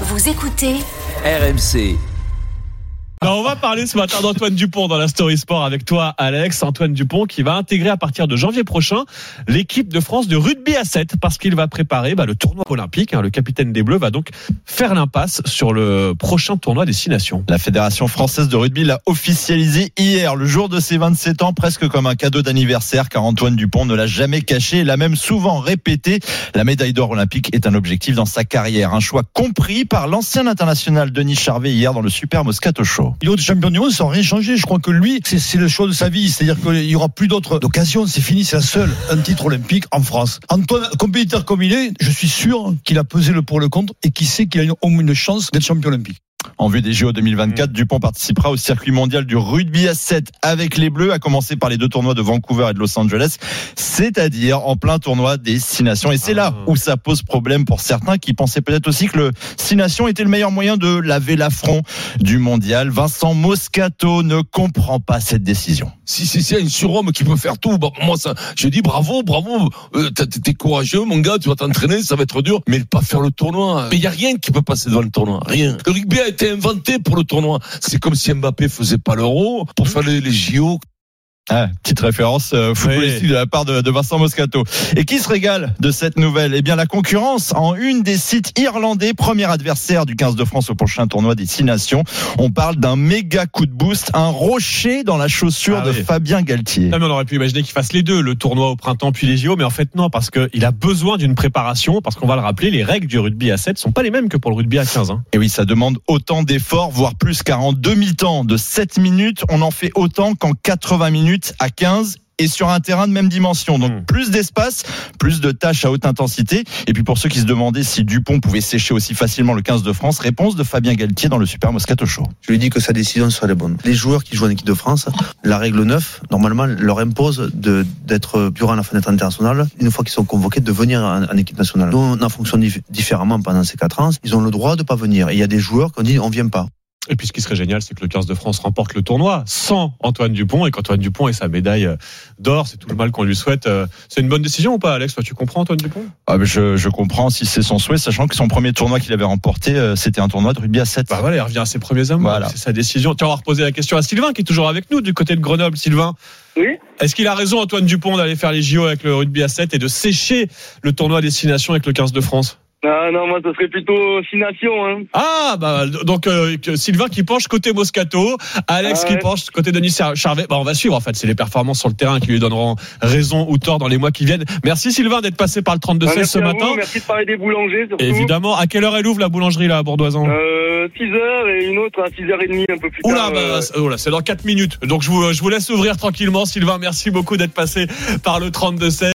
Vous écoutez RMC. Alors, on va parler ce matin d'Antoine Dupont dans la Story Sport avec toi, Alex. Antoine Dupont qui va intégrer à partir de janvier prochain l'équipe de France de rugby à 7 parce qu'il va préparer bah, le tournoi olympique. hein. Le capitaine des Bleus va donc faire l'impasse sur le prochain tournoi Destination. La Fédération française de rugby l'a officialisé hier, le jour de ses 27 ans, presque comme un cadeau d'anniversaire, car Antoine Dupont ne l'a jamais caché et l'a même souvent répété. La médaille d'or olympique est un objectif dans sa carrière, un choix compris par l'ancien international Denis Charvet hier dans le Super Moscato Show. Autres champions du monde, ça n'a rien changé. Je crois que lui, c'est le choix de sa vie. C'est-à-dire qu'il n'y aura plus d'autres occasions. C'est fini, c'est la seule. Un titre olympique en France. Antoine, compétiteur comme il est, je suis sûr qu'il a pesé le pour le contre et qu'il sait qu'il a au moins une chance d'être champion olympique. En vue des JO 2024, Dupont participera au circuit mondial du rugby à 7 avec les Bleus, à commencer par les deux tournois de Vancouver et de Los Angeles, c'est-à-dire en plein tournoi des Six Nations. Et c'est là Ah. où ça pose problème pour certains qui pensaient peut-être aussi que le Six Nations était le meilleur moyen de laver l'affront du mondial. Vincent Moscato ne comprend pas cette décision. si c'est c'est un surhomme qui peut faire tout, bah, moi ça, je dis bravo, bravo, euh, t'es courageux mon gars, tu vas t'entraîner, ça va être dur, mais pas faire le tournoi. Mais il y a rien qui peut passer devant le tournoi, rien. Le rugby a été inventé pour le tournoi. C'est comme si Mbappé faisait pas l'euro pour faire les, les JO. Ah, petite référence euh, footballistique de la part de, de Vincent Moscato. Et qui se régale de cette nouvelle? Eh bien, la concurrence en une des sites irlandais, premier adversaire du 15 de France au prochain tournoi des Six Nations. On parle d'un méga coup de boost, un rocher dans la chaussure Ah de oui. Fabien Galtier. Non, mais on aurait pu imaginer qu'il fasse les deux, le tournoi au printemps puis les JO, mais en fait non, parce qu'il a besoin d'une préparation, parce qu'on va le rappeler, les règles du rugby à 7 sont pas les mêmes que pour le rugby à 15. hein. Et oui, ça demande autant d'efforts, voire plus, car en demi-temps de 7 minutes, on en fait autant qu'en 80 minutes à 15 et sur un terrain de même dimension. Donc Mm. plus d'espace, plus de tâches à haute intensité. Et puis pour ceux qui se demandaient si Dupont pouvait sécher aussi facilement le 15 de France, réponse de Fabien Galtier dans le Super Moscato Show. Je lui dis que sa décision serait la bonne. Les joueurs qui jouent en équipe de France, la règle 9, normalement, leur impose de, d'être, durant la fenêtre internationale, une fois qu'ils sont convoqués, de venir en, en équipe nationale. Nous, on en fonctionne dif- différemment pendant ces quatre ans. Ils ont le droit de pas venir. Et il y a des joueurs qui ont dit, on vient pas. Et puis ce qui serait génial, c'est que le 15 de France remporte le tournoi sans Antoine Dupont et qu'Antoine Dupont ait sa médaille euh, d'or. C'est tout le mal qu'on lui souhaite. Euh, C'est une bonne décision ou pas, Alex? Toi, tu comprends Antoine Dupont? Ah, je, je comprends si c'est son souhait, sachant que son premier tournoi qu'il avait remporté, euh, c'était un tournoi de rugby à 7. Bah voilà, il revient à ses premiers amours. Voilà. C'est sa décision. Tiens, on va reposer la question à Sylvain qui est toujours avec nous du côté de Grenoble. Sylvain, Oui. est-ce qu'il a raison Antoine Dupont d'aller faire les JO avec le rugby à 7 et de sécher le tournoi destination avec le 15 de France? Ah non, moi, ça serait plutôt Six Nations. Hein. Ah bah donc euh, Sylvain qui penche côté Moscato, Alex Ah qui penche côté Denis Char- Charvet. Bah on va suivre en fait, c'est les performances sur le terrain qui lui donneront raison ou tort dans les mois qui viennent. Merci Sylvain d'être passé par le 32 Ah, 16 merci ce matin. Vous, merci de parler des boulangers, surtout. Évidemment, à quelle heure elle ouvre la boulangerie là à Bourdoisan Euh, 6h et une autre à 6h30 un peu plus Oula, tard. bah, euh, c'est- oula, c'est dans 4 minutes. Donc je vous, je vous laisse ouvrir tranquillement. Sylvain, merci beaucoup d'être passé par le 32 16.